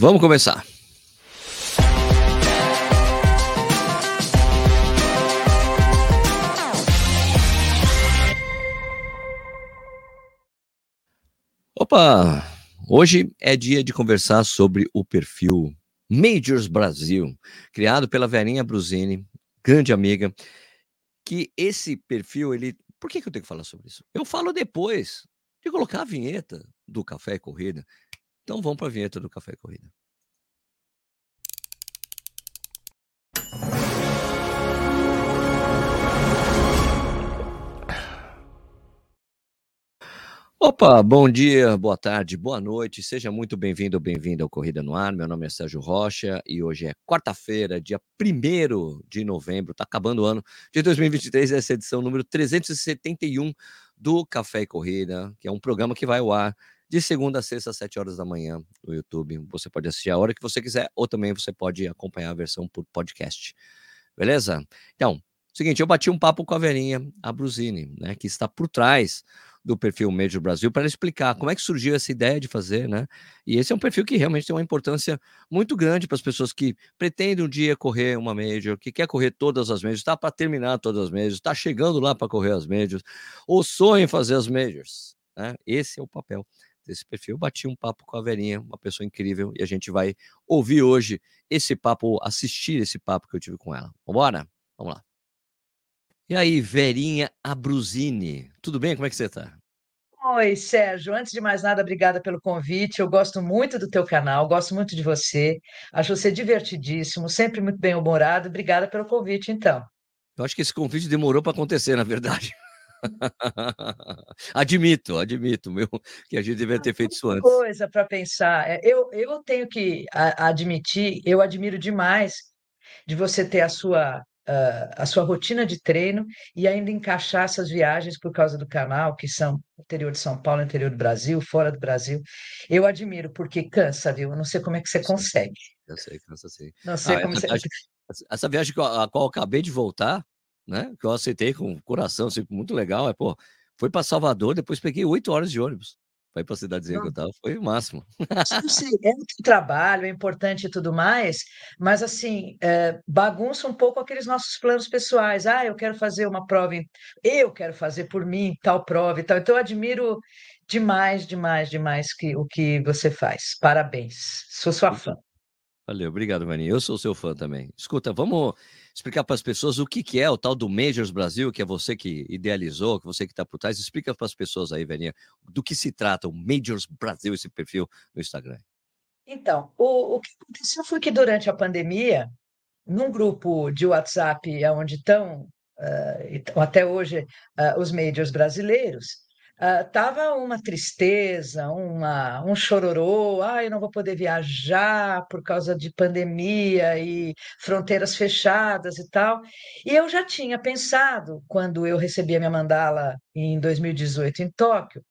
Vamos começar. Opa! Hoje é dia de conversar sobre o perfil Majors Brasil, criado pela Verinha Brusini, grande amiga, que esse perfil, ele... Por que, que eu tenho que falar sobre isso? Eu falo depois de colocar a vinheta do Café e Corrida. Então vamos para a vinheta do Café Corrida. Opa, bom dia, boa tarde, boa noite, seja muito bem-vindo ou bem-vinda ao Corrida no Ar. Meu nome é Sérgio Rocha e hoje é quarta-feira, dia 1 de novembro, tá acabando o ano de 2023, essa é edição número 371 do Café e Corrida, que é um programa que vai ao ar de segunda a sexta, às 7 horas da manhã no YouTube. Você pode assistir a hora que você quiser ou também você pode acompanhar a versão por podcast. Beleza? Então, seguinte, eu bati um papo com a Verinha Abruzini, né, que está por trás do perfil Major Brasil para explicar como é que surgiu essa ideia de fazer, né? E esse é um perfil que realmente tem uma importância muito grande para as pessoas que pretendem um dia correr uma Major, que quer correr todas as Majors, está para terminar todas as Majors, está chegando lá para correr as Majors, ou sonha em fazer as Majors, né? Esse é o papel desse perfil. bati um papo com a Verinha, uma pessoa incrível, e a gente vai ouvir hoje esse papo, assistir esse papo que eu tive com ela. Vambora? Vamos lá. E aí, Verinha Abruzini, tudo bem? Como é que você está? Oi, Sérgio. Antes de mais nada, obrigada pelo convite. Eu gosto muito do teu canal, gosto muito de você. Acho você divertidíssimo, sempre muito bem-humorado. Obrigada pelo convite, então. Eu acho que esse convite demorou para acontecer, na verdade. admito, admito, meu, que a gente deveria ter feito isso antes. Coisa para pensar. É, eu, eu tenho que admitir, eu admiro demais de você ter a sua uh, a sua rotina de treino e ainda encaixar essas viagens por causa do canal, que são interior de São Paulo, interior do Brasil, fora do Brasil. Eu admiro, porque cansa, viu? Eu não sei como é que você consegue. Eu sei, cansa sim. Não sei ah, como você... Viagem, essa viagem a qual eu acabei de voltar, né? Que eu aceitei com coração, assim, muito legal. É, pô, foi para Salvador, depois peguei oito horas de ônibus para ir para a cidadezinha que eu estava, foi o máximo. É um trabalho, é importante e tudo mais, mas assim, é, bagunça um pouco aqueles nossos planos pessoais. Ah, eu quero fazer uma prova, eu quero fazer por mim tal prova e tal. Então, eu admiro demais, demais, demais que, o que você faz. Parabéns, sou sua fã. Valeu, obrigado, Maninha. Eu sou seu fã também. Escuta, vamos explicar para as pessoas o que, que é o tal do Majors Brasil, que é você que idealizou, que você que está por trás. Explica para as pessoas aí, Verinha, do que se trata o Majors Brasil, esse perfil no Instagram. Então, o, o que aconteceu foi que durante a pandemia, num grupo de WhatsApp onde estão, uh, até hoje, uh, os Majors brasileiros, Uh, uma tristeza, uma, um chororô, ah, eu não vou poder viajar por causa de pandemia e fronteiras fechadas e tal. E eu já tinha pensado, quando eu recebi a minha mandala em 2018 em Tóquio,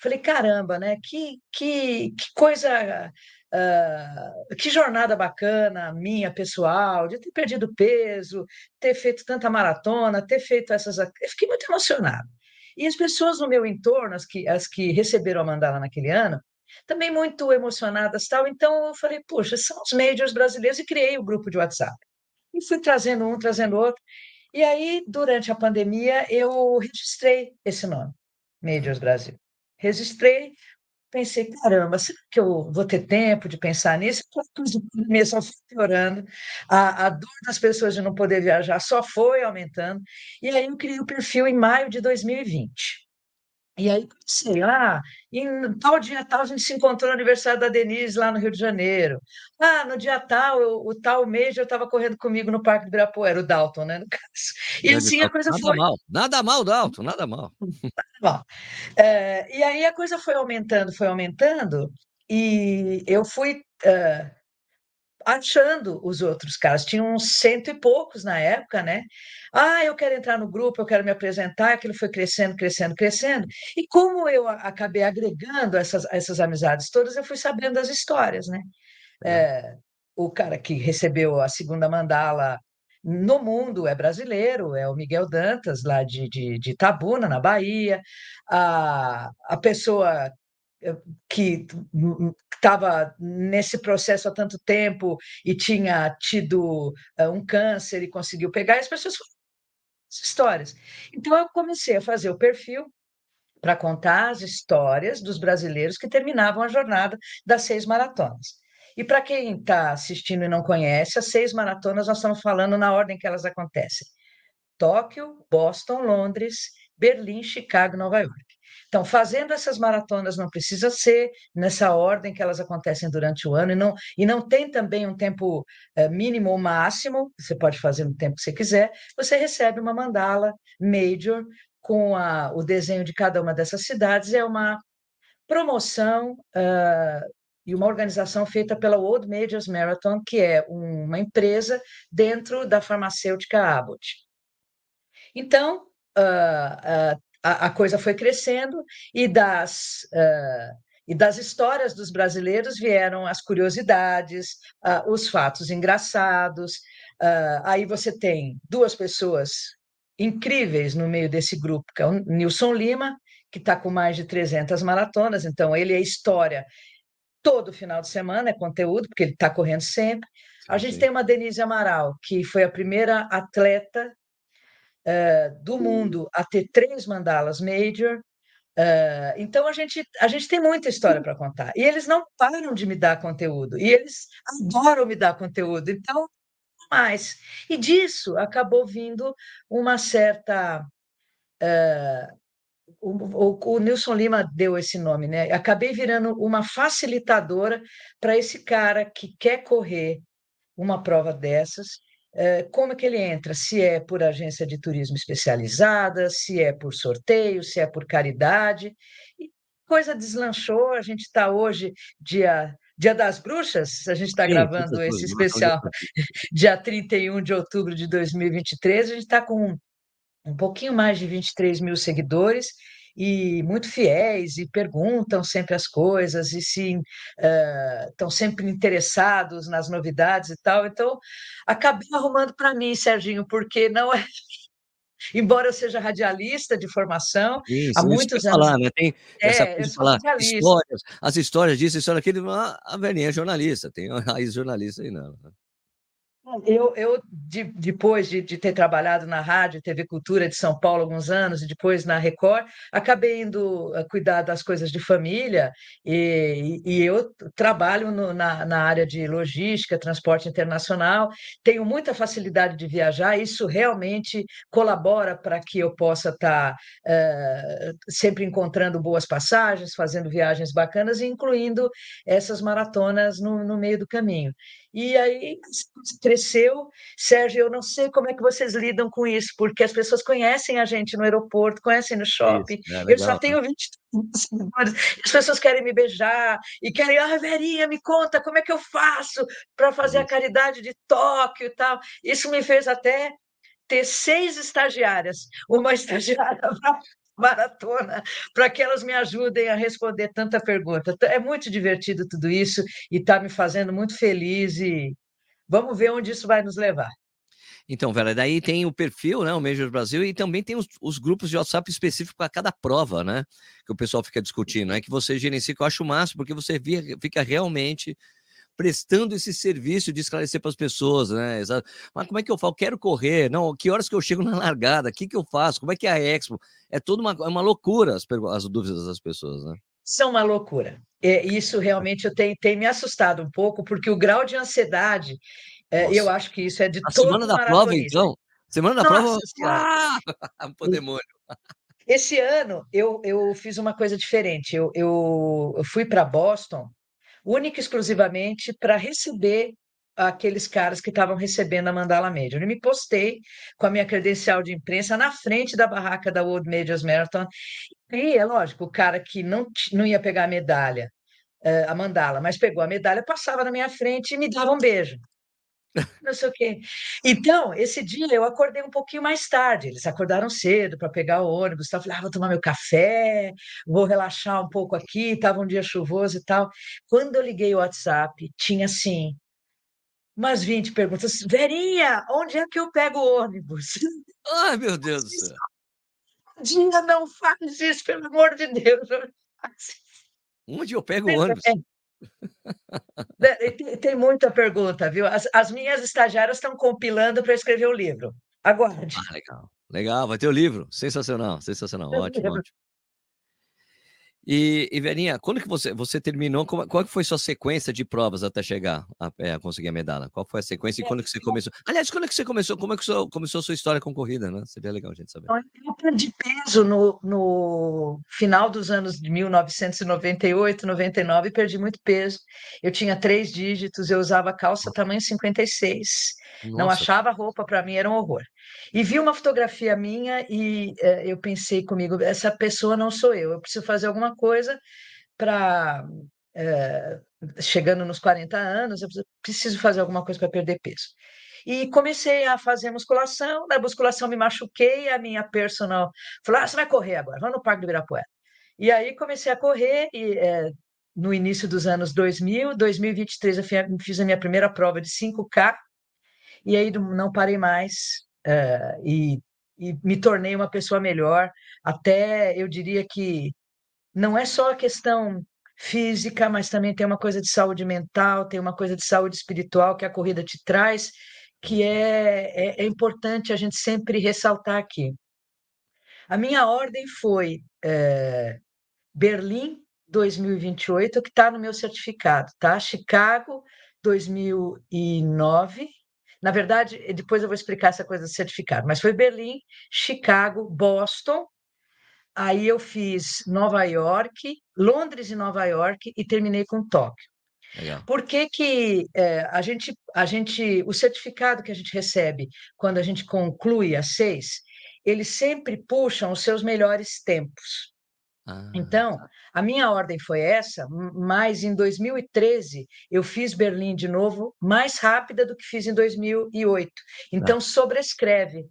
falei, caramba, né? Que, que, que coisa Uh, que jornada bacana minha pessoal, de ter perdido peso, ter feito tanta maratona, ter feito essas. Eu fiquei muito emocionado. E as pessoas no meu entorno, as que, as que receberam a mandala naquele ano, também muito emocionadas tal. Então eu falei, poxa, são os majors brasileiros e criei o grupo de WhatsApp. E fui trazendo um, trazendo outro. E aí, durante a pandemia, eu registrei esse nome, Majors Brasil. Registrei, pensei, caramba, será que eu vou ter tempo de pensar nisso? Pandemia só foi piorando, a, a dor das pessoas de não poder viajar só foi aumentando, e aí eu criei o perfil em maio de 2020. E aí, sei lá, em tal dia tal, a gente se encontrou no aniversário da Denise lá no Rio de Janeiro. Ah, no dia tal, eu, o tal mês eu estava correndo comigo no Parque do Ibirapuera, o Dalton, né, no caso. E assim a coisa nada foi... Mal, nada mal, Dalton, nada mal. Nada mal. É, e aí a coisa foi aumentando, foi aumentando, e eu fui... Uh, achando os outros caras. Tinham uns cento e poucos na época, né? Ah, eu quero entrar no grupo, eu quero me apresentar. Aquilo foi crescendo, crescendo, crescendo. E como eu acabei agregando essas, essas amizades todas, eu fui sabendo das histórias, né? É. É, o cara que recebeu a segunda mandala no mundo é brasileiro, é o Miguel Dantas, lá de, de, de Itabuna, na Bahia. A, a pessoa que estava nesse processo há tanto tempo e tinha tido um câncer e conseguiu pegar, e as pessoas histórias. Então eu comecei a fazer o perfil para contar as histórias dos brasileiros que terminavam a jornada das seis maratonas. E para quem está assistindo e não conhece, as seis maratonas nós estamos falando na ordem que elas acontecem: Tóquio, Boston, Londres, Berlim, Chicago, Nova York. Então, fazendo essas maratonas não precisa ser nessa ordem que elas acontecem durante o ano, e não, e não tem também um tempo é, mínimo ou máximo, você pode fazer no tempo que você quiser, você recebe uma mandala major com a, o desenho de cada uma dessas cidades, é uma promoção uh, e uma organização feita pela World Majors Marathon, que é uma empresa dentro da farmacêutica Abbott. Então, uh, uh, a, a coisa foi crescendo e das, uh, e das histórias dos brasileiros vieram as curiosidades, uh, os fatos engraçados. Uh, aí você tem duas pessoas incríveis no meio desse grupo, que é o Nilson Lima, que está com mais de 300 maratonas, então ele é história todo final de semana, é conteúdo, porque ele está correndo sempre. A gente tem uma Denise Amaral, que foi a primeira atleta uh, do mundo a ter três mandalas major. Uh, então a gente, a gente tem muita história para contar. E eles não param de me dar conteúdo. E eles adoram me dar conteúdo. Então, mais. E disso acabou vindo uma certa. Uh, o, o, o, Nilson Lima deu esse nome, né? Acabei virando uma facilitadora para esse cara que quer correr uma prova dessas eh, como é que ele entra? Se é por agência de turismo especializada, se é por sorteio, se é por caridade. E coisa deslanchou, a gente está hoje, dia, dia das Bruxas, a gente está gravando esse especial dia 31 de outubro de 2023, a gente está com um pouquinho mais de 23 mil seguidores, e muito fiéis e perguntam sempre as coisas e se uh, estão sempre interessados nas novidades e tal. Então, acabei arrumando para mim, Serginho, porque não é embora eu seja radialista de formação, isso, há muitos anos. Falar, né? Tem essa é, coisa de falar histórias, as histórias disso, história daquilo, a velhinha é jornalista, tem a raiz jornalista aí não. Eu, eu de, depois de, de, ter trabalhado na rádio, TV Cultura de São Paulo alguns anos, e depois na Record, acabei indo eh, cuidar das coisas de família, e, e eu trabalho no, na, na área de logística, transporte internacional, tenho muita facilidade de viajar, isso realmente colabora para que eu possa estar uh, sempre encontrando boas passagens, fazendo viagens bacanas, incluindo essas maratonas no, no meio do caminho. E aí cresceu. Sérgio, eu não sei como é que vocês lidam com isso, porque as pessoas conhecem a gente no aeroporto, conhecem no shopping. Isso, é eu só tenho 20 seguidores. As pessoas querem me beijar e querem, ah, Verinha, me conta como é que eu faço para fazer a caridade de Tóquio e tal. Isso me fez até ter seis estagiárias, uma estagiária maratona para que elas me ajudem a responder tanta pergunta. É muito divertido tudo isso e está me fazendo muito feliz e vamos ver onde isso vai nos levar. Então, Vera, daí tem o perfil, né, o Major Brasil, e também tem os, os grupos de WhatsApp específicos para cada prova, né, que o pessoal fica discutindo, é que você gerencia, que eu acho máximo, porque você fica realmente prestando esse serviço de esclarecer para as pessoas, né? Mas como é que eu falo? Quero correr, não? Que horas que eu chego na largada? O que, que eu faço? Como é que é a Expo? É toda uma, é uma loucura as, as dúvidas das pessoas, né? São uma loucura. É, isso realmente eu tenho, tem me assustado um pouco, porque o grau de ansiedade, é, eu acho que isso é de a todo semana da prova, então? Semana da Nossa prova, ah! Pô, demônio. Esse ano eu, eu fiz uma coisa diferente. Eu, eu, eu fui para Boston única e exclusivamente para receber aqueles caras que estavam recebendo a Mandala Major. Eu me postei com a minha credencial de imprensa na frente da barraca da World Majors Marathon. E é lógico, o cara que não, não ia pegar a medalha, eh, a mandala, mas pegou a medalha, passava na minha frente e me dava um beijo não sei o quê. Então, esse dia eu acordei um pouquinho mais tarde. Eles acordaram cedo para pegar o ônibus. Tal. Eu falei, ah, vou tomar meu café, vou relaxar um pouco aqui. Estava um dia chuvoso e tal. Quando eu liguei o WhatsApp, tinha assim, umas 20 perguntas. Verinha, onde é que eu pego o ônibus? Ai, meu Deus do céu. Dinha, não faz isso, pelo amor de Deus. Onde eu pego o ônibus? É. Tem, tem, muita pergunta, viu? As, as minhas estagiárias estão compilando para escrever o livro. Aguarde. Ah, legal. Legal, vai ter o livro. Sensacional, sensacional. Ótimo, ótimo. E, e Verinha, quando que você, você terminou? Qual, qual foi sua sequência de provas até chegar a, é, a conseguir a medalha? Qual foi a sequência e quando que você começou? Aliás, quando é que você começou? Como é que sua, começou a sua história com corrida, né? Seria legal a gente saber. Eu perdi peso no, no final dos anos de 1998, 99, perdi muito peso. Eu tinha três dígitos, eu usava calça tamanho 56. Nossa. Não achava roupa, para mim era um horror. E vi uma fotografia minha e é, eu pensei comigo, essa pessoa não sou eu, eu preciso fazer alguma coisa para. É, chegando nos 40 anos, eu preciso fazer alguma coisa para perder peso. E comecei a fazer musculação, na musculação me machuquei, a minha personal falou: ah, você vai correr agora, vamos no Parque do Ibirapuera. E aí comecei a correr, e é, no início dos anos 2000, 2023 eu fiz a minha primeira prova de 5K, e aí não parei mais, uh, e, e me tornei uma pessoa melhor. Até eu diria que não é só a questão física, mas também tem uma coisa de saúde mental, tem uma coisa de saúde espiritual que a corrida te traz, que é, é, é importante a gente sempre ressaltar aqui. A minha ordem foi é, Berlim 2028, que está no meu certificado, tá? Chicago 2009, na verdade, depois eu vou explicar essa coisa do certificado, mas foi Berlim, Chicago, Boston. Aí eu fiz Nova York, Londres e Nova York e terminei com Tóquio. Legal. Por que, que é, a, gente, a gente, o certificado que a gente recebe quando a gente conclui a seis, eles sempre puxam os seus melhores tempos. Ah, então, tá. a minha ordem foi essa, mas em 2013 eu fiz Berlim de novo mais rápida do que fiz em 2008. Então, tá. sobrescreve.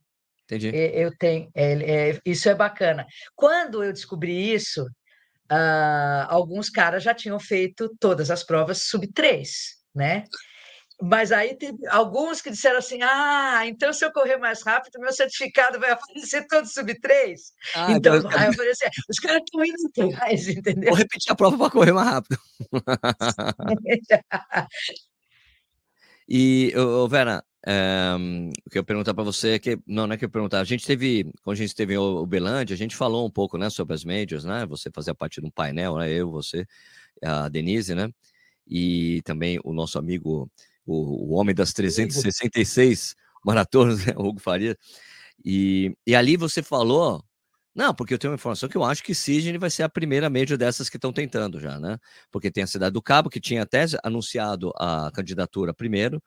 Entendi. Eu tenho, é, é, isso é bacana. Quando eu descobri isso, uh, alguns caras já tinham feito todas as provas sub 3, né? Mas aí tem alguns que disseram assim: ah, então se eu correr mais rápido, meu certificado vai aparecer todo sub 3. Ah, então, aí eu falei assim: os caras estão indo atrás, entendeu? Vou repetir a prova para correr mais rápido. e, ô, Vera, é, o que eu perguntar para você é que, não, não é que eu perguntar, a gente teve, quando a gente esteve em Uberlândia, a gente falou um pouco, né, sobre as majors, né, você fazia parte de um painel, né, eu, você, a Denise, né, e também o nosso amigo o, o homem das 366 maratonas, né, Hugo Faria. E, e ali você falou, não, porque eu tenho uma informação que eu acho que Sydney vai ser a primeira média dessas que estão tentando já, né? Porque tem a Cidade do Cabo, que tinha até anunciado a candidatura primeiro,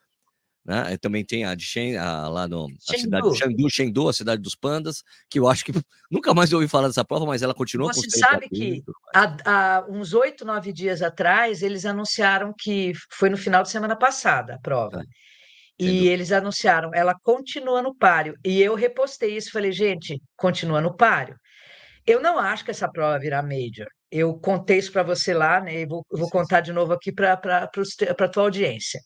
né? também tem a de Shen, a, lá no a cidade de Chengdu, Chengdu, a cidade dos pandas, que eu acho que nunca mais ouvi falar dessa prova, mas ela continua Você sabe que há, há, uns oito, nove dias atrás, eles anunciaram que foi no final de semana passada a prova. É. E eles anunciaram, ela continua no páreo. E eu repostei isso, falei, gente, continua no páreo. Eu não acho que essa prova virá major. Eu contei isso para você lá, né? E vou, vou contar de novo aqui para a tua audiência.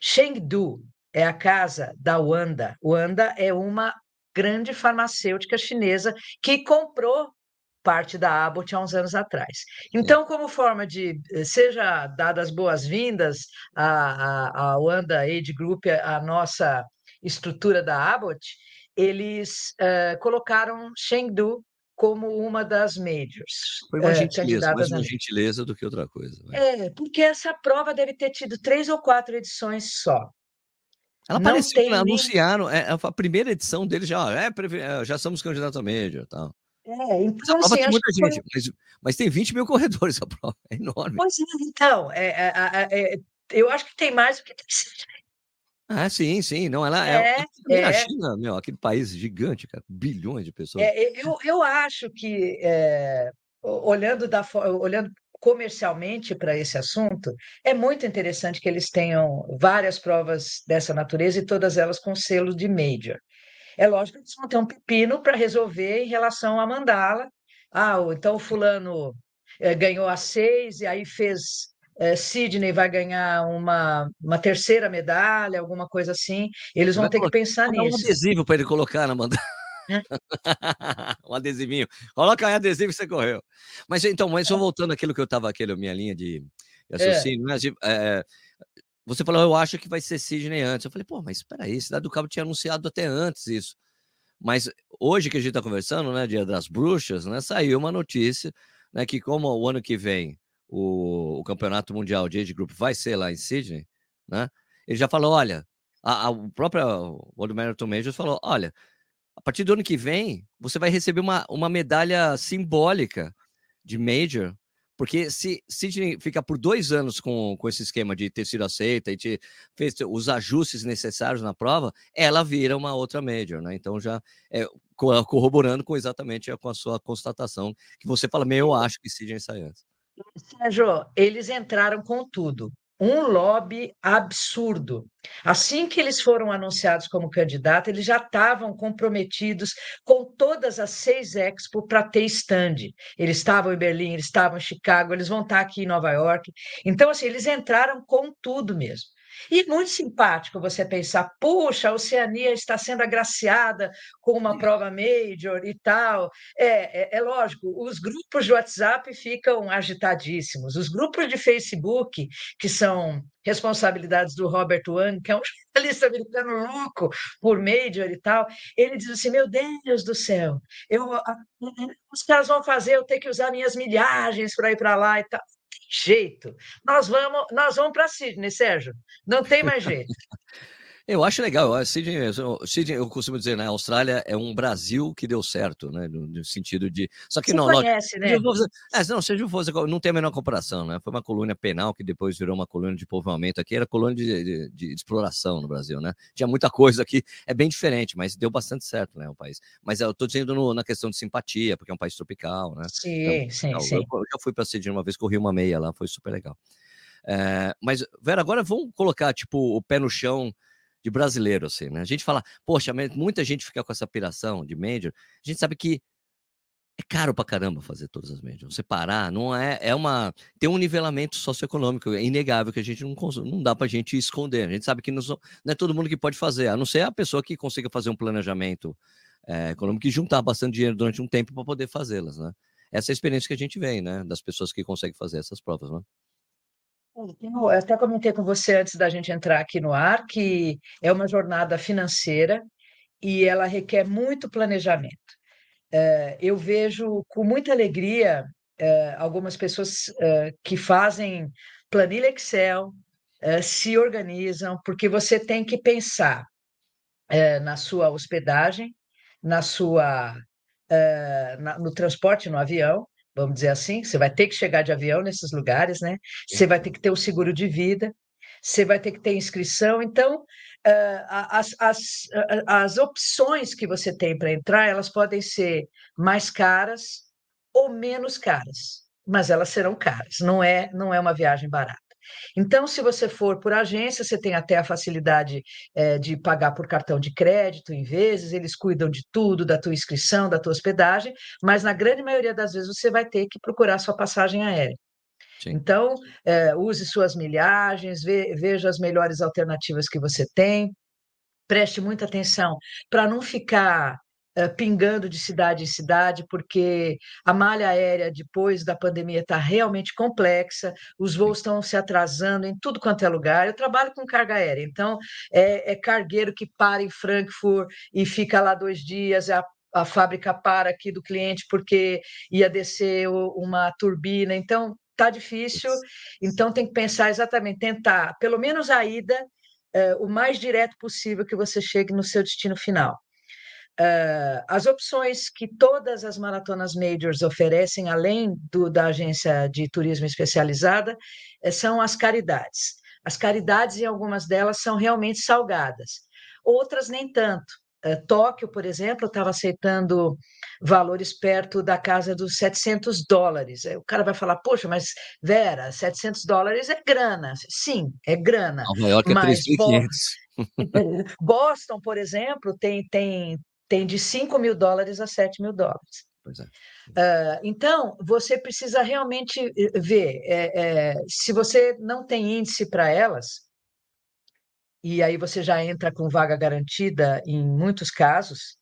Chengdu é a casa da Wanda. Wanda é uma grande farmacêutica chinesa que comprou parte da Abbott há uns anos atrás. Então, como forma de eh, seja dadas boas-vindas à, à, à Wanda Age Group, a nossa estrutura da Abbott, eles uh, colocaram Chengdu como uma das majors. Foi uma é, gentileza, mais uma gentileza do que outra coisa. Né? É, porque essa prova deve ter tido três ou quatro edições só. Ela não apareceu, tem anunciaram, é, a primeira edição dele já, é, é, já somos candidatos a major tal. É, então, assim, tem muita gente, foi... mas, mas, tem 20 mil corredores a prova, é enorme. Pois é, então, é, é, é, eu acho que tem mais do que tem ah, sim, sim. Não, ela é, é, a China, meu, aquele país gigante, cara, bilhões de pessoas. É, eu, eu acho que, é, olhando, da, olhando comercialmente para esse assunto, é muito interessante que eles tenham várias provas dessa natureza e todas elas com selo de major. É lógico que eles vão ter um pepino para resolver em relação à mandala. Ah, então o fulano é, ganhou a seis e aí fez é, Sidney vai ganhar uma, uma terceira medalha, alguma coisa assim. Eles vão ter que pensar nisso. um adesivo para ele colocar na mandala. um adesivinho. Coloca aí adesivo e você correu. Mas então, mas só voltando àquilo que eu estava, aquela minha linha de, de raciocínio, é. né? É, você falou, eu acho que vai ser Sidney antes. Eu falei, pô, mas espera aí, Cidade do Cabo tinha anunciado até antes isso. Mas hoje que a gente está conversando, né, Dia das Bruxas, né, saiu uma notícia, né, que como o ano que vem o, o Campeonato Mundial de Age Group vai ser lá em Sydney, né, ele já falou, olha, a, a o próprio World Marathon Majors falou, olha, a partir do ano que vem, você vai receber uma, uma medalha simbólica de Major porque se Sidney fica por dois anos com, com esse esquema de ter sido aceita e te fez os ajustes necessários na prova, ela vira uma outra major, né? Então já é, corroborando com exatamente com a sua constatação, que você fala, meu, eu acho que Sidney sai antes. Sérgio, eles entraram com tudo um lobby absurdo. Assim que eles foram anunciados como candidato, eles já estavam comprometidos com todas as seis Expo para ter stand. Eles estavam em Berlim, eles estavam em Chicago, eles vão estar aqui em Nova York. Então, assim, eles entraram com tudo mesmo. E muito simpático você pensar, puxa, a Oceania está sendo agraciada com uma prova major e tal. É, é, é, lógico, os grupos de WhatsApp ficam agitadíssimos. Os grupos de Facebook, que são responsabilidades do Robert Wang, que é um jornalista americano louco por major e tal, ele diz assim: Meu Deus do céu, eu, os caras vão fazer eu ter que usar minhas milhagens para ir para lá e tal jeito. Nós vamos, nós vamos para Sydney, Sérgio. Não tem mais jeito. Eu acho legal. Sydney, Sydney, eu costumo dizer, né? A Austrália é um Brasil que deu certo, né? No, no sentido de. Só que Você não. Conhece, não, né? É, não, seja fosse, não tem a menor comparação, né? Foi uma colônia penal que depois virou uma colônia de povoamento aqui, era colônia de, de, de, exploração no Brasil, né? Tinha muita coisa aqui, é bem diferente, mas deu bastante certo, né? O país. Mas eu estou dizendo no, na questão de simpatia, porque é um país tropical, né? Sim, então, sim, sim. Eu, eu já fui para Sydney uma vez, corri uma meia lá, foi super legal. É, mas, Vera, agora vamos colocar, tipo, o pé no chão de brasileiro, assim, né? A gente fala, poxa, muita gente fica com essa piração de Major, a gente sabe que é caro pra caramba fazer todas as Majors. Você parar, não é, é uma, tem um nivelamento socioeconômico, é inegável que a gente não, não dá pra gente esconder. A gente sabe que não, não é todo mundo que pode fazer, a não ser a pessoa que consiga fazer um planejamento é, econômico e juntar bastante dinheiro durante um tempo para poder fazê-las, né? Essa é a experiência que a gente vem, né? Das pessoas que conseguem fazer essas provas, né? Eu até comentei com você antes da gente entrar aqui no ar que é uma jornada financeira e ela requer muito planejamento. Eh, eu vejo com muita alegria eh, algumas pessoas eh, que fazem planilha Excel, se organizam, porque você tem que pensar na sua hospedagem, na sua, no transporte no avião, vamos dizer assim, você vai ter que chegar de avião nesses lugares, né? Você vai ter que ter o seguro de vida, você vai ter que ter inscrição. Então, as, as, as opções que você tem para entrar, elas podem ser mais caras ou menos caras, mas elas serão caras. Não é, não é uma viagem barata. Então, se você for por agência, você tem até a facilidade é, de pagar por cartão de crédito em vezes, eles cuidam de tudo, da tua inscrição, da tua hospedagem, mas na grande maioria das vezes você vai ter que procurar sua passagem aérea. Sim. Então, é, use suas milhagens, ve, veja as melhores alternativas que você tem, preste muita atenção para não ficar pingando de cidade em cidade, porque a malha aérea, depois da pandemia, está realmente complexa, os voos estão se atrasando em tudo quanto é lugar. Eu trabalho com carga aérea, então é, é cargueiro que para em Frankfurt e fica lá dois dias, é a a fábrica para aqui do cliente porque ia descer uma turbina, então tá difícil, então tem que pensar exatamente, tentar pelo menos a ida eh, o mais direto possível que você chegue no seu destino final. Uh, as opções que todas as maratonas majors oferecem, além do, da agência de turismo especializada, eh, são as caridades. As caridades, em algumas delas, são realmente salgadas, outras nem tanto. Uh, Tóquio, por exemplo, estava aceitando valores perto da casa dos 700 dólares. o cara vai falar, poxa, mas Vera, 700 dólares é grana. Sim, é grana. Nova York é 3.500. Boston, por exemplo, tem, tem tem de 5 mil dólares a 7 mil dólares. É. Uh, então, você precisa realmente eh, ver é, é, se você não tem índice para elas, e aí você já entra com vaga garantida em muitos casos,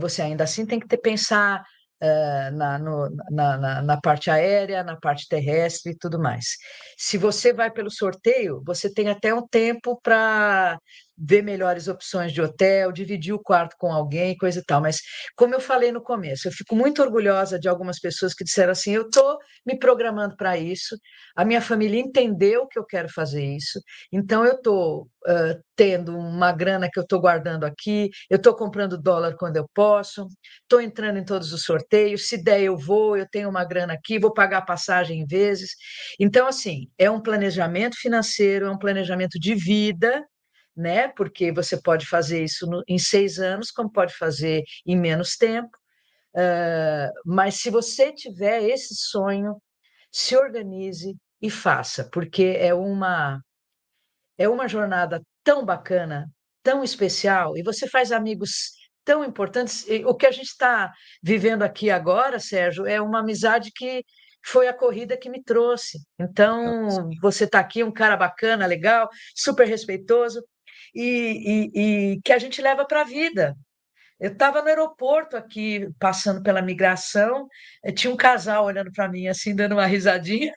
você ainda assim tem que ter, pensar uh, na, no, na, na, na, parte aérea, na parte terrestre e tudo mais. Se você vai pelo sorteio, você tem até um tempo para ver melhores opções de hotel, dividir o quarto com alguém, coisa e tal. Mas, como eu falei no começo, eu fico muito orgulhosa de algumas pessoas que disseram assim: eu estou me programando para isso, a minha família entendeu que eu quero fazer isso, então eu estou uh, tendo uma grana que eu estou guardando aqui, eu estou comprando dólar quando eu posso, estou entrando em todos os sorteios, se der eu vou, eu tenho uma grana aqui, vou pagar passagem em vezes. Então, assim, é um planejamento financeiro, é um planejamento de vida né? Porque você pode fazer isso no, em seis anos, como pode fazer em menos tempo. Uh, mas se você tiver esse sonho, se organize e faça, porque é uma é uma jornada tão bacana, tão especial, e você faz amigos tão importantes. O que a gente está vivendo aqui agora, Sérgio, é uma amizade que foi a corrida que me trouxe. Então, você está aqui, um cara bacana, legal, super respeitoso, e, e, e que a gente leva para a vida. Eu estava no aeroporto aqui, passando pela migração, eh, tinha um casal olhando para mim, assim, dando uma risadinha.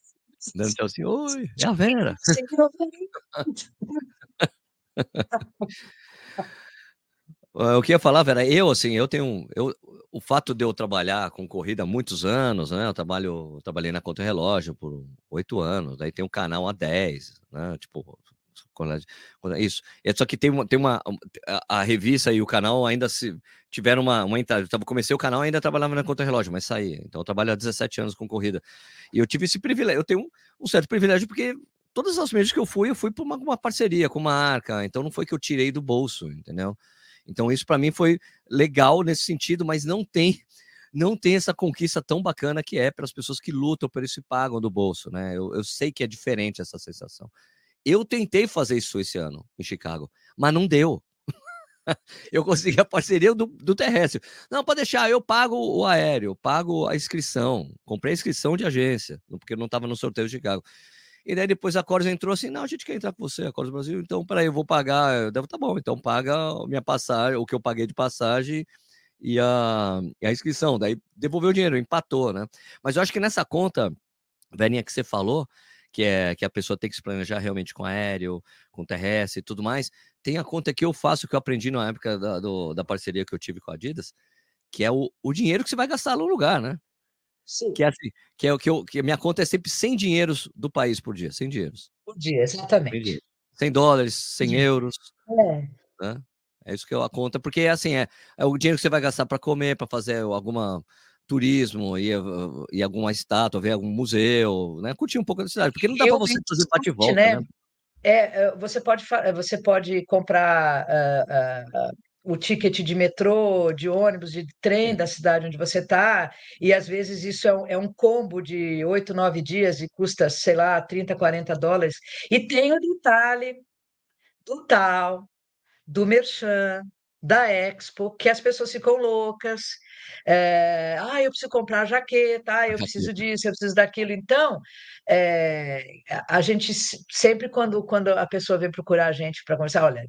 Dando assim, oi, é a Vera. Que eu ia falar, Vera, eu, assim, eu tenho. Eu, o fato de eu trabalhar com corrida há muitos anos, né? Eu trabalho, eu trabalhei na Conta Relógio por oito anos, daí tem um canal há dez, né? Tipo, isso. É só que tem uma, tem uma a, a, revista e o canal ainda se tiveram uma, uma entrada. Eu comecei o canal ainda trabalhava na conta relógio, mas saí. Então eu trabalho há 17 anos com corrida. E eu tive esse privilégio, eu tenho um, um certo privilégio porque todas as vezes que eu fui, eu fui por uma, uma parceria com uma marca, então não foi que eu tirei do bolso, entendeu? Então isso para mim foi legal nesse sentido, mas não tem não tem essa conquista tão bacana que é para as pessoas que lutam por isso e pagam do bolso, né? Eu, eu sei que é diferente essa sensação. Eu tentei fazer isso esse ano em Chicago, mas não deu. eu consegui a parceria do, do, terrestre. Não, pode deixar, eu pago o aéreo, pago a inscrição. Comprei a inscrição de agência, porque não estava no sorteio de Chicago. E daí depois a Corus entrou assim: não, a gente quer entrar com você, a Corus Brasil, então peraí, eu vou pagar. Eu devo, tá bom, então paga minha passagem, o que eu paguei de passagem e a, e a inscrição. Daí devolveu o dinheiro, empatou, né? Mas eu acho que nessa conta, velhinha, que você falou, que é que a pessoa tem que se planejar realmente com aéreo, com terrestre e tudo mais. Tem a conta que eu faço, que eu aprendi na época da, do, da parceria que eu tive com a Adidas, que é o, o dinheiro que você vai gastar no lugar, né? Sim. Que é, assim, que é o que, eu, que minha conta é sempre 100 dinheiros do país por dia, 100 dinheiros. Por dia, exatamente. 100 dólares, 100 euros. É. Né? É isso que eu a conta, porque assim, é, é o dinheiro que você vai gastar para comer, para fazer alguma turismo, e ir alguma estátua, ver algum museu, né? Curtir um pouco da cidade, porque não dá para você fazer bate e volta, né? né? É, você pode, você pode comprar uh, uh, o ticket de metrô, de ônibus, de trem da cidade onde você está, e às vezes isso é um, é um combo de oito, nove dias e custa, sei lá, 30, 40 dólares. E tem o detalhe do tal, do Merchan, da Expo, que as pessoas ficam loucas. É, ah, eu preciso comprar jaqueta, ah, eu preciso disso, eu preciso daquilo. Então, é, a gente sempre, quando, quando a pessoa vem procurar a gente para conversar, olha,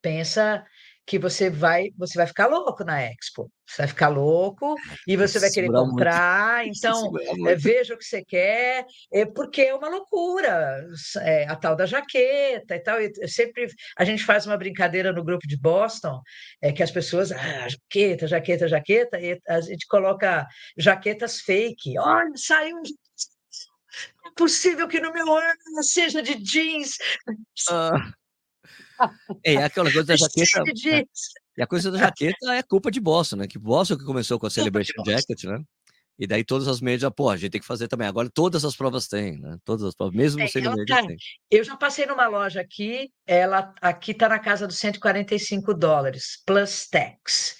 pensa que você vai, você vai ficar louco na Expo. Você vai ficar louco e você vai querer comprar. Muito. Então, é, veja o que você quer, é porque é uma loucura é, a tal da jaqueta e tal. E sempre a gente faz uma brincadeira no grupo de Boston, é que as pessoas, ah, jaqueta, jaqueta, jaqueta, e a gente coloca jaquetas fake. Olha, saiu um é possível que no meu ano seja de jeans. Ah. É, aquela coisa da jaqueta. Né? E a coisa da jaqueta é culpa de Boston, né? Que Boston que começou com a Celebration Jacket, né? E daí todas as médias, pô, a gente tem que fazer também. Agora todas as provas têm, né? Todas as provas, mesmo é, ela, média, tem. Eu já passei numa loja aqui, ela aqui tá na casa dos 145 dólares, plus tax.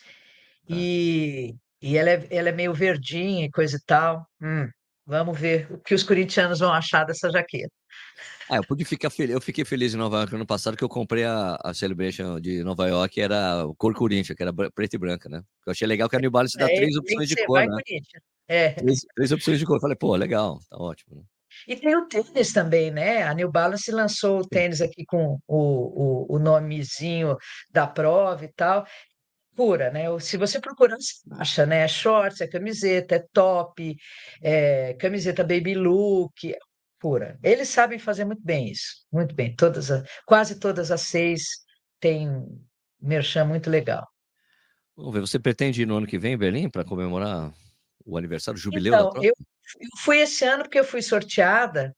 Tá. E, e ela, é, ela é meio verdinha e coisa e tal. Hum, vamos ver o que os corintianos vão achar dessa jaqueta. Ah, eu pude ficar feliz. Eu fiquei feliz em Nova York ano passado que eu comprei a, a Celebration de Nova York, era cor Corinthians, que era preta e branca, né? Eu achei legal que a New Balance dá é, três opções de cor, né? É. Três, três, opções de cor. Eu falei, pô, legal, tá ótimo. Né? E tem o tênis também, né? A New Balance lançou o tênis aqui com o, o, o nomezinho da prova e tal. pura, né? Se você procurar, você acha, né? É shorts, é camiseta, é top, é camiseta baby look, pura. Eles sabem fazer muito bem isso, muito bem. Todas, quase todas as seis têm merchan muito legal. Vamos ver, você pretende ir no ano que vem em Berlim para comemorar o aniversário, o jubileu então? Eu, eu fui esse ano porque eu fui sorteada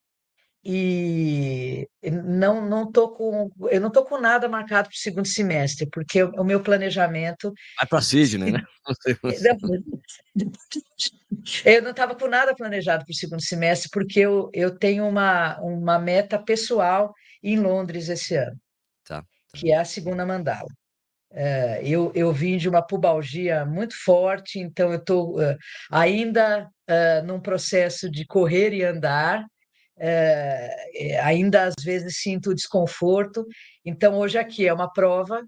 e não não tô com eu não tô com nada marcado para o segundo semestre porque o, o meu planejamento vai para Sydney, né? eu não estava com nada planejado para o segundo semestre porque eu, eu tenho uma uma meta pessoal em Londres esse ano, tá, tá. que é a segunda mandala. Uh, eu, eu vim de uma pubalgia muito forte, então eu estou uh, ainda uh, num processo de correr e andar, é, ainda às vezes sinto desconforto. Então, hoje aqui é uma prova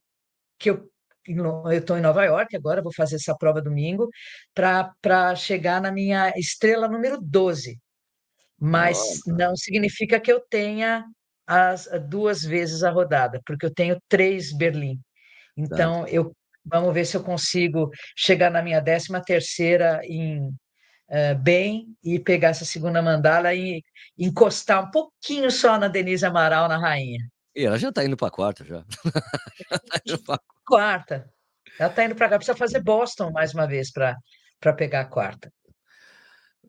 que eu eu estou em Nova York agora, vou fazer essa prova domingo, para chegar na minha estrela número 12. Mas Nossa. não significa que eu tenha as duas vezes a rodada, porque eu tenho três Berlim. Então, eu vamos ver se eu consigo chegar na minha décima terceira em uh, bem e pegar essa segunda mandala e encostar um pouquinho só na Denise Amaral, na rainha. E ela já está indo para a quarta, já. já tá indo pra... Quarta. Ela está indo para cá. Precisa fazer Boston mais uma vez para pegar a quarta.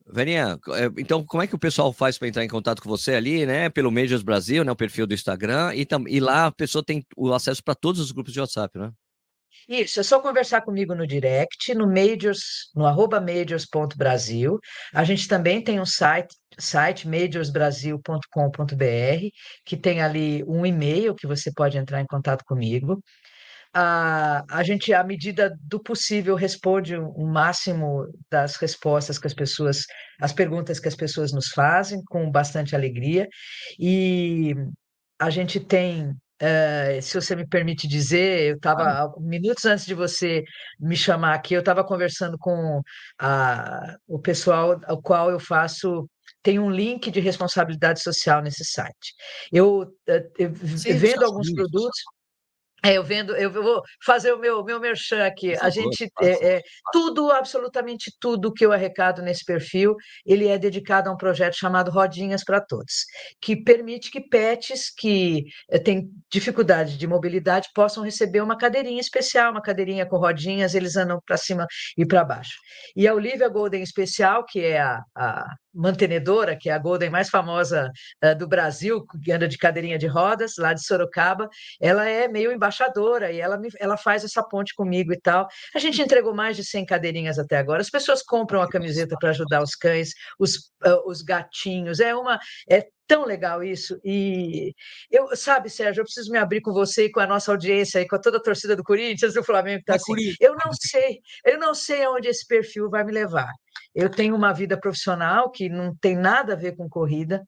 Verinha, é, então como é que o pessoal faz para entrar em contato com você ali, né? Pelo Majors Brasil, né? O perfil do Instagram, e, e lá a pessoa tem o acesso para todos os grupos de WhatsApp, né? Isso, é só conversar comigo no direct, no majors, no arroba majors.brasil. A gente também tem um site, site majorsbrasil.com.br, que tem ali um e-mail que você pode entrar em contato comigo. A, a gente, à medida do possível, responde o máximo das respostas que as pessoas, as perguntas que as pessoas nos fazem, com bastante alegria. E a gente tem Uh, se você me permite dizer, eu estava, ah. minutos antes de você me chamar aqui, eu estava conversando com a, o pessoal ao qual eu faço. Tem um link de responsabilidade social nesse site. Eu, eu Sim, vendo alguns produtos. É, eu vendo, eu vou fazer o meu, meu merchan aqui. A gente, é, é, tudo, absolutamente tudo que eu arrecado nesse perfil, ele é dedicado a um projeto chamado Rodinhas para Todos, que permite que pets que é, têm dificuldade de mobilidade possam receber uma cadeirinha especial, uma cadeirinha com rodinhas, eles andam para cima e para baixo. E a Olivia Golden Especial, que é a, a mantenedora, que é a Golden mais famosa uh, do Brasil, que anda de cadeirinha de rodas, lá de Sorocaba, ela é meio embaixadora e ela, me, ela faz essa ponte comigo e tal. A gente entregou mais de 100 cadeirinhas até agora. As pessoas compram a camiseta para ajudar os cães, os, uh, os gatinhos. É uma é tão legal isso. E eu, sabe, Sérgio, eu preciso me abrir com você e com a nossa audiência e com toda a torcida do Corinthians, do Flamengo, que tá assim. Eu não sei, eu não sei aonde esse perfil vai me levar. Eu tenho uma vida profissional que não tem nada a ver com corrida.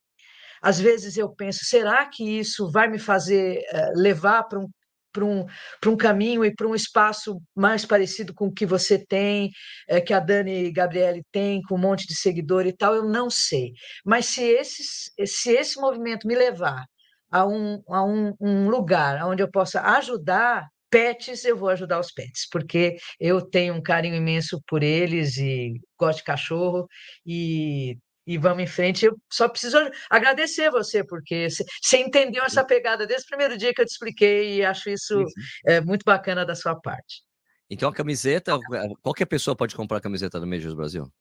Às vezes eu penso, será que isso vai me fazer uh, levar para um para um, um caminho e para um espaço mais parecido com o que você tem, é, que a Dani Gabriele tem, com um monte de seguidor e tal, eu não sei. Mas se, esses, se esse movimento me levar a um, a um, um lugar onde eu possa ajudar pets, eu vou ajudar os pets, porque eu tenho um carinho imenso por eles e gosto de cachorro e e vamos em frente. Eu só preciso agradecer você, porque você entendeu essa pegada desde o primeiro dia que eu te expliquei e acho isso é, muito bacana da sua parte. Então, a camiseta, qualquer pessoa pode comprar a camiseta do Majors Brasil?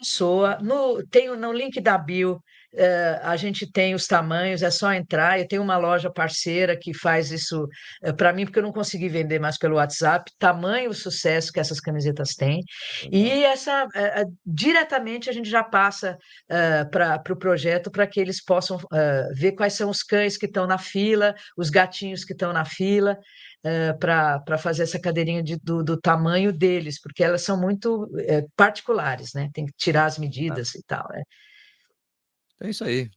Pessoa. No, tem no link da bio, uh, a gente tem os tamanhos, é só entrar. Eu tenho uma loja parceira que faz isso eh, para mim, porque eu não consegui vender mais pelo WhatsApp. Tamanho o sucesso que essas camisetas têm. E essa uh, diretamente a gente já passa para o pro projeto para que eles possam ver quais são os cães que estão na fila, os gatinhos que estão na fila uh, para fazer essa cadeirinha de, do, do, tamanho deles, porque elas são muito uh, particulares, né? Tem que tirar as medidas ah. e tal. Né? É isso aí.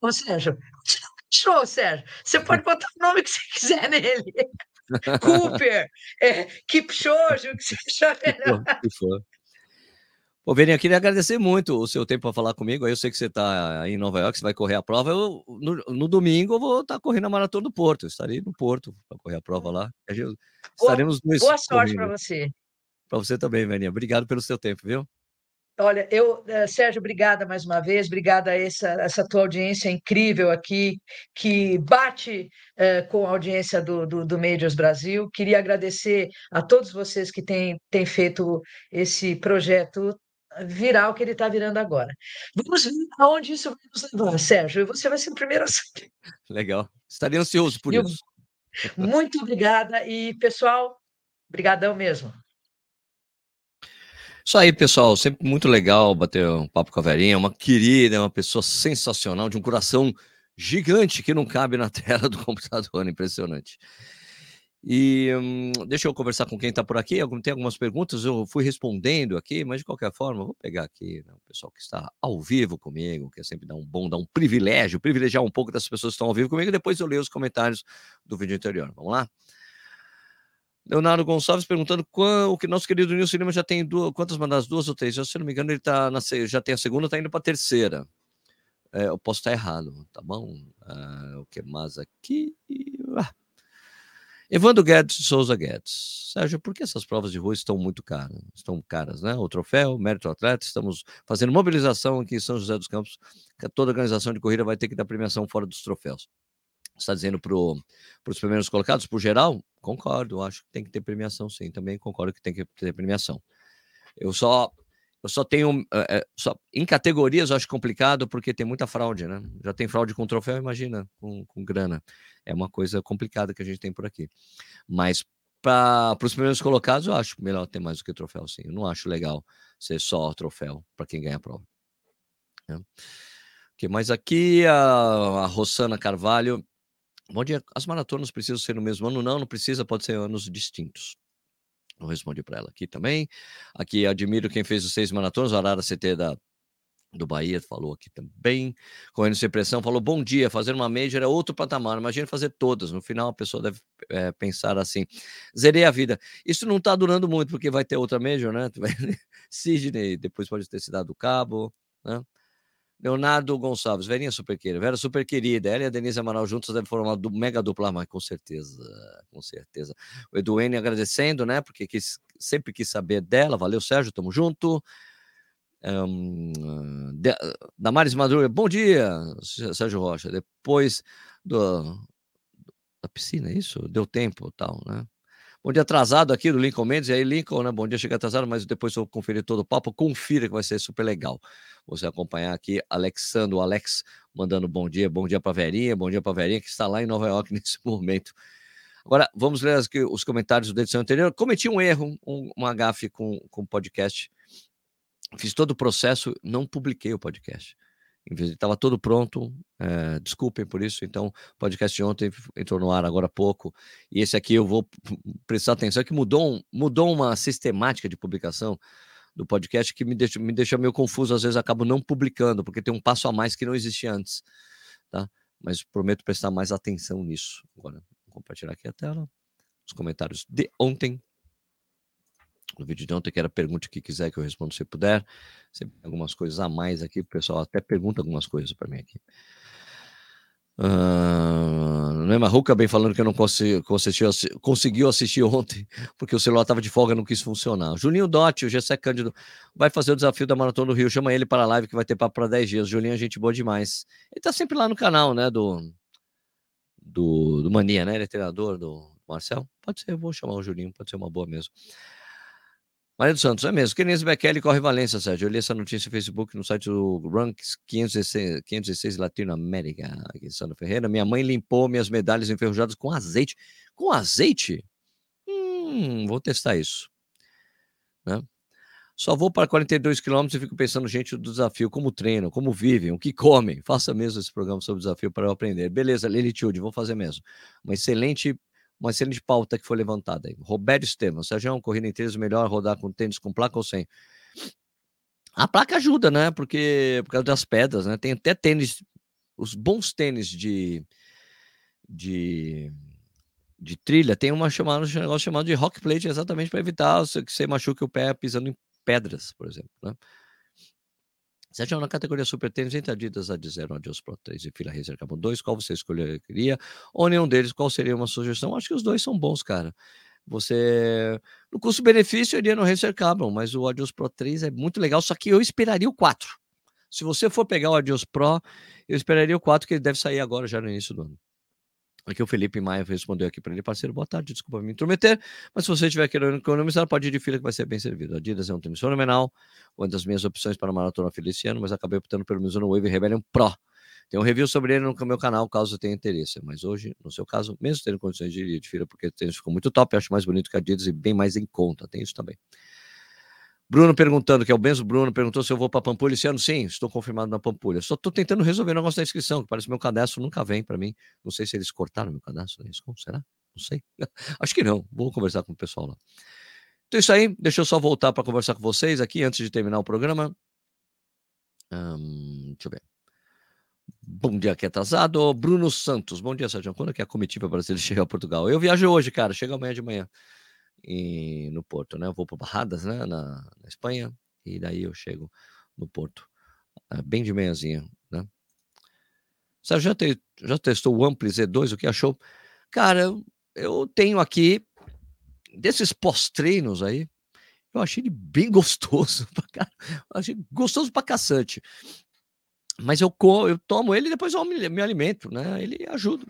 Ô, Sérgio, show, Sérgio. Você pode botar o nome que você quiser nele. Cooper, é, Kipchoge, o que você achar melhor. Pô, Verinha, queria agradecer muito o seu tempo para falar comigo. Aí eu sei que você está em Nova York, você vai correr a prova. Eu, no, no domingo eu vou estar tá correndo a maratona do Porto. Eu estarei no Porto para correr a prova lá. Boa, Estaremos dois. Boa sorte para você. Para você também, Verinha. Obrigado pelo seu tempo, viu? Olha, eu, eh, Sérgio, obrigada mais uma vez, obrigada a essa, essa tua audiência incrível aqui, que bate eh, com a audiência do, do, do Medios Brasil. Queria agradecer a todos vocês que têm, têm feito esse projeto virar o que ele está virando agora. Vamos ver aonde isso vai nos levar, Sérgio, e você vai ser o primeiro a saber. Legal, estaria ansioso por isso. Muito obrigada, e pessoal, brigadão mesmo. Isso aí, pessoal. Sempre muito legal bater um papo com a Verinha. Uma querida, uma pessoa sensacional, de um coração gigante que não cabe na tela do computador. Impressionante. E hum, deixa eu conversar com quem está por aqui. Tem algumas perguntas, eu fui respondendo aqui, mas de qualquer forma, vou pegar aqui né, o pessoal que está ao vivo comigo, que é sempre dar um bom, dar um privilégio, privilegiar um pouco das pessoas que estão ao vivo comigo, e depois eu leio os comentários do vídeo anterior. Vamos lá? Leonardo Gonçalves perguntando qual, o que nosso querido Nilson Lima já tem duas, quantas mandadas? Duas ou três? se não me engano, ele tá na, já tem a segunda, está indo para a terceira. É, eu posso estar errado, tá bom? Ah, o que mais aqui? Evandro Guedes Souza Guedes. Sérgio, por que essas provas de rua estão muito caras? Estão caras, né? O troféu, mérito atleta, estamos fazendo mobilização aqui em São José dos Campos, toda organização de corrida vai ter que dar premiação fora dos troféus está dizendo para os primeiros colocados, por geral, concordo, acho que tem que ter premiação, sim, também concordo que tem que ter premiação. Eu só eu só tenho é, só, em categorias eu acho complicado porque tem muita fraude, né? Já tem fraude com troféu, imagina, com, com grana. É uma coisa complicada que a gente tem por aqui. Mas para os primeiros colocados, eu acho melhor ter mais do que troféu, sim. Eu não acho legal ser só troféu para quem ganha a prova. Né? que mais aqui? A, a Rossana Carvalho Bom dia. As maratonas precisam ser no mesmo ano? Não, não precisa, pode ser anos distintos. Eu respondi para ela aqui também. Aqui admiro quem fez os seis maratonas, o Arara CT da, do Bahia falou aqui também. Correndo sem pressão, falou: bom dia, fazer uma major é outro patamar. Imagina fazer todas. No final, a pessoa deve é, pensar assim: zerei a vida. Isso não está durando muito, porque vai ter outra major, né? Sidney, depois pode ter se dado cabo, né? Leonardo Gonçalves, Verinha super querida, Vera super querida, ela e a Denise Amaral juntos devem formar uma mega dupla, mas com certeza, com certeza. O Eduene agradecendo, né, porque quis, sempre quis saber dela, valeu Sérgio, tamo junto. Um, de, Damares Madruga, bom dia, Sérgio Rocha, depois do, da piscina, é isso? Deu tempo tal, né? Bom dia atrasado aqui do Lincoln Mendes. E aí, Lincoln, né? Bom dia, chega atrasado, mas depois eu conferir todo o papo. Confira que vai ser super legal. Você acompanhar aqui, Alexandro, Alex, mandando bom dia, bom dia para Verinha, bom dia para Verinha, que está lá em Nova York nesse momento. Agora, vamos ler os comentários da edição anterior. Cometi um erro, um, uma gafe com o podcast. Fiz todo o processo, não publiquei o podcast estava todo pronto. É, desculpem por isso. Então, o podcast de ontem entrou no ar agora há pouco. E esse aqui eu vou prestar atenção que mudou, mudou uma sistemática de publicação do podcast que me deixa, me deixa meio confuso. Às vezes acabo não publicando, porque tem um passo a mais que não existia antes. Tá? Mas prometo prestar mais atenção nisso. Agora, vou compartilhar aqui a tela. Os comentários de ontem no vídeo de ontem, que era pergunte o que quiser que eu respondo se puder. Algumas coisas a mais aqui, o pessoal até pergunta algumas coisas para mim aqui. Uh, não é Marruca bem falando que eu não consegui, consegui, conseguiu assistir ontem, porque o celular estava de folga não quis funcionar. Julinho Dotti, o Gessé Cândido, vai fazer o desafio da Maratona do Rio. Chama ele para a live que vai ter papo para 10 dias. Julinho é gente boa demais. Ele está sempre lá no canal, né? Do, do, do Mania, né? Ele é treinador do Marcel. Pode ser, eu vou chamar o Julinho, pode ser uma boa mesmo. Maria dos Santos, é mesmo. Kenense Bekele corre Valência, Sérgio. Eu li essa notícia no Facebook, no site do Ranks 516, 516 Latinoamérica, aqui Santa Ferreira. Minha mãe limpou minhas medalhas enferrujadas com azeite. Com azeite? Hum, vou testar isso. Né? Só vou para 42 quilômetros e fico pensando, gente, do desafio, como treinam, como vivem, o que comem. Faça mesmo esse programa sobre desafio para eu aprender. Beleza, Lilitude, vou fazer mesmo. Uma excelente uma excelente pauta que foi levantada aí. Roberto Estevam, Sérgio, corrida em tênis, melhor rodar com tênis com placa ou sem? A placa ajuda, né? Porque por causa das pedras, né? Tem até tênis, os bons tênis de, de, de trilha, tem uma chamada, um negócio chamado de rock plate, exatamente para evitar que você machuque o pé pisando em pedras, por exemplo. Né? Sérgio, na categoria Super Tênis, entre Adidas, a Zero, Adios Pro 3 e Fila Racer Carbon 2, qual você escolheria? Ou nenhum deles, qual seria uma sugestão? Acho que os dois são bons, cara. Você. No custo-benefício, eu iria no Racer Carbon, mas o Adios Pro 3 é muito legal, só que eu esperaria o 4. Se você for pegar o Adios Pro, eu esperaria o 4, que ele deve sair agora, já no início do ano. Aqui o Felipe Maia respondeu aqui para ele, parceiro, boa tarde, desculpa me intrometer, mas se você estiver querendo economizar, pode ir de fila que vai ser bem servido. A Adidas é um tênis fenomenal, uma das minhas opções para a maratona fila esse ano, mas acabei optando pelo Mizuno Wave Rebellion Pro. Tem um review sobre ele no meu canal, caso tenha interesse. Mas hoje, no seu caso, mesmo tendo condições de ir de fila, porque o tênis ficou muito top, acho mais bonito que a Adidas e bem mais em conta. Tem isso também. Bruno perguntando, que é o Benzo Bruno, perguntou se eu vou para Pampulha esse ano. Sim, estou confirmado na Pampulha. Só estou tentando resolver o negócio da inscrição, que parece que meu cadastro nunca vem para mim. Não sei se eles cortaram meu cadastro. Será? Não sei. Acho que não. Vou conversar com o pessoal lá. Então é isso aí. Deixa eu só voltar para conversar com vocês aqui antes de terminar o programa. Hum, deixa eu ver. Bom dia aqui atrasado. Bruno Santos. Bom dia, Sérgio. Quando é que a comitiva brasileira chega a Portugal? Eu viajo hoje, cara. Chega amanhã de manhã em, no Porto, né? Eu vou para Barradas, né? Na, na, Espanha, e daí eu chego no Porto, é, bem de manhãzinha, né? Você já, te, já testou o Ampli Z2? O que achou? Cara, eu, tenho aqui, desses pós-treinos aí, eu achei ele bem gostoso. Pra, achei gostoso pra caçante. Mas eu, eu tomo ele e depois eu me, me alimento, né? Ele ajuda.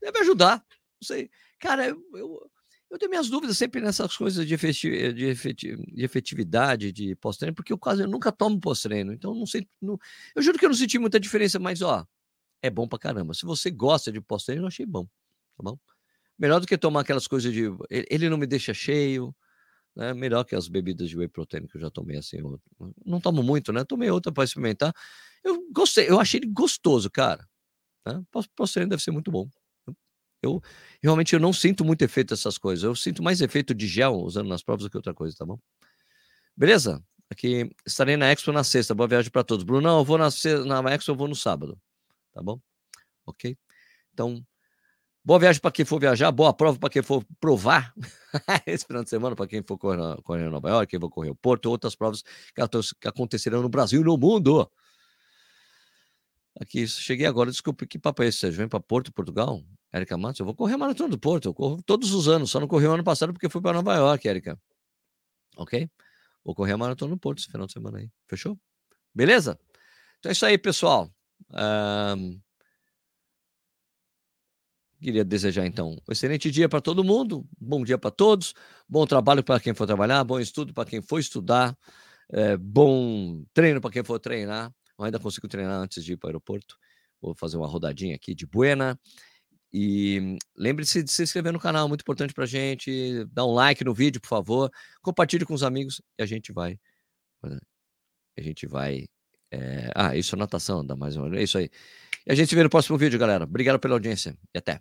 Deve ajudar. Não sei. Cara, eu, eu eu tenho minhas dúvidas sempre nessas coisas de, efetiv de, efetiv de efetividade de pós-treino, porque eu quase eu nunca tomo pós-treino. Então, não sei. Não, eu juro que eu não senti muita diferença, mas ó, é bom pra caramba. Se você gosta de pós-treino, eu achei bom. Tá bom? Melhor do que tomar aquelas coisas de. Ele não me deixa cheio. Né? Melhor que as bebidas de whey protein que eu já tomei assim. Eu não tomo muito, né? Tomei outra para experimentar. Eu gostei, eu achei ele gostoso, cara. Né? Pós-treino deve ser muito bom. Eu realmente eu não sinto muito efeito dessas coisas. Eu sinto mais efeito de gel usando nas provas do que outra coisa, tá bom? Beleza? Aqui estarei na Expo na sexta. Boa viagem para todos. Bruno, não, eu vou na, na Expo, eu vou no sábado. Tá bom? Ok? Então, boa viagem para quem for viajar, boa prova para quem for provar esse final de semana, para quem for correr, correr em Nova York, quem for correr o Porto, outras provas que acontecerão no Brasil e no mundo. Aqui, cheguei agora, desculpe, que papo é esse? Você vem para Porto, Portugal? Érica Matos, eu vou correr a maratona do Porto, eu corro todos os anos, só não corri o ano passado porque fui para Nova York, Érica. Ok? Vou correr a maratona do Porto esse final de semana aí. Fechou? Beleza? Então é isso aí, pessoal. Um... Queria desejar então um excelente dia para todo mundo, bom dia para todos, bom trabalho para quem for trabalhar, bom estudo para quem for estudar, é, bom treino para quem for treinar. Eu ainda consigo treinar antes de ir para o aeroporto. Vou fazer uma rodadinha aqui de Buena. E lembre-se de se inscrever no canal, muito importante para gente. Dá um like no vídeo, por favor. Compartilhe com os amigos e a gente vai. A gente vai. É... Ah, isso é natação, dá mais uma. É isso aí. E a gente se vê no próximo vídeo, galera. Obrigado pela audiência e até.